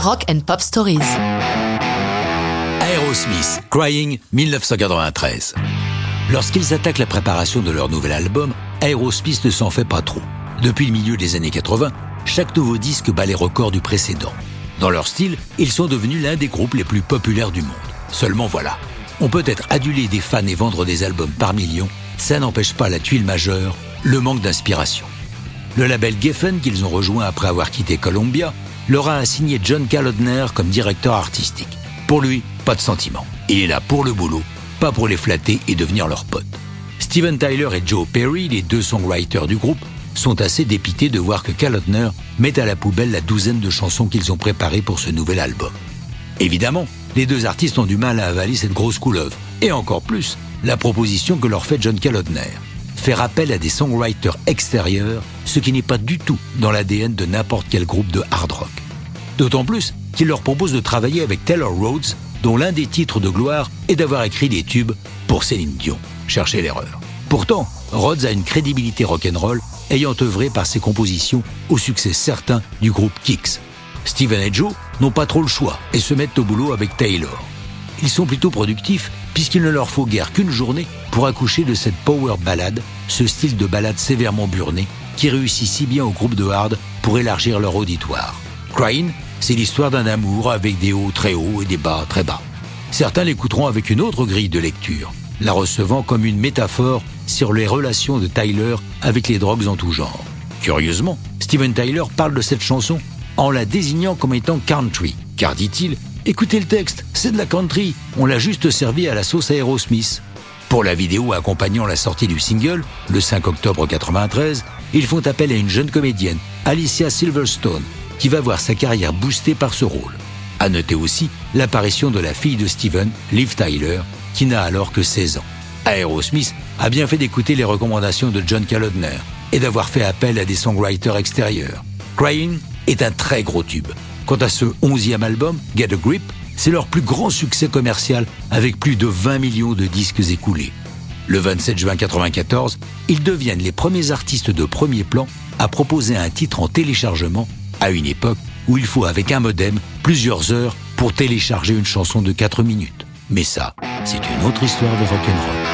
Rock and Pop Stories. Aerosmith, Crying, 1993. Lorsqu'ils attaquent la préparation de leur nouvel album, Aerosmith ne s'en fait pas trop. Depuis le milieu des années 80, chaque nouveau disque bat les records du précédent. Dans leur style, ils sont devenus l'un des groupes les plus populaires du monde. Seulement voilà, on peut être adulé des fans et vendre des albums par millions, ça n'empêche pas la tuile majeure, le manque d'inspiration. Le label Geffen, qu'ils ont rejoint après avoir quitté Columbia, leur a assigné John Kalodner comme directeur artistique. Pour lui, pas de sentiment. Il est là pour le boulot, pas pour les flatter et devenir leur pote. Steven Tyler et Joe Perry, les deux songwriters du groupe, sont assez dépités de voir que Kalodner met à la poubelle la douzaine de chansons qu'ils ont préparées pour ce nouvel album. Évidemment, les deux artistes ont du mal à avaler cette grosse couleuvre, et encore plus, la proposition que leur fait John Kalodner. Faire appel à des songwriters extérieurs, ce qui n'est pas du tout dans l'ADN de n'importe quel groupe de hard rock. D'autant plus qu'il leur propose de travailler avec Taylor Rhodes, dont l'un des titres de gloire est d'avoir écrit des tubes pour Céline Dion. Cherchez l'erreur. Pourtant, Rhodes a une crédibilité rock'n'roll ayant œuvré par ses compositions au succès certain du groupe Kicks. Steven et Joe n'ont pas trop le choix et se mettent au boulot avec Taylor. Ils sont plutôt productifs puisqu'il ne leur faut guère qu'une journée pour accoucher de cette power ballade, ce style de ballade sévèrement burné qui réussit si bien au groupe de hard pour élargir leur auditoire. Crying, c'est l'histoire d'un amour avec des hauts très hauts et des bas très bas. Certains l'écouteront avec une autre grille de lecture, la recevant comme une métaphore sur les relations de Tyler avec les drogues en tout genre. Curieusement, Steven Tyler parle de cette chanson en la désignant comme étant country, car dit-il, écoutez le texte, c'est de la country, on l'a juste servi à la sauce Aerosmith. Pour la vidéo accompagnant la sortie du single, le 5 octobre 93, ils font appel à une jeune comédienne, Alicia Silverstone, qui va voir sa carrière boostée par ce rôle. À noter aussi l'apparition de la fille de Steven, Liv Tyler, qui n'a alors que 16 ans. Aerosmith a bien fait d'écouter les recommandations de John Kalodner et d'avoir fait appel à des songwriters extérieurs. Crying est un très gros tube. Quant à ce onzième album, Get a Grip, c'est leur plus grand succès commercial avec plus de 20 millions de disques écoulés. Le 27 juin 1994, ils deviennent les premiers artistes de premier plan à proposer un titre en téléchargement à une époque où il faut avec un modem plusieurs heures pour télécharger une chanson de 4 minutes. Mais ça, c'est une autre histoire de rock'n'roll.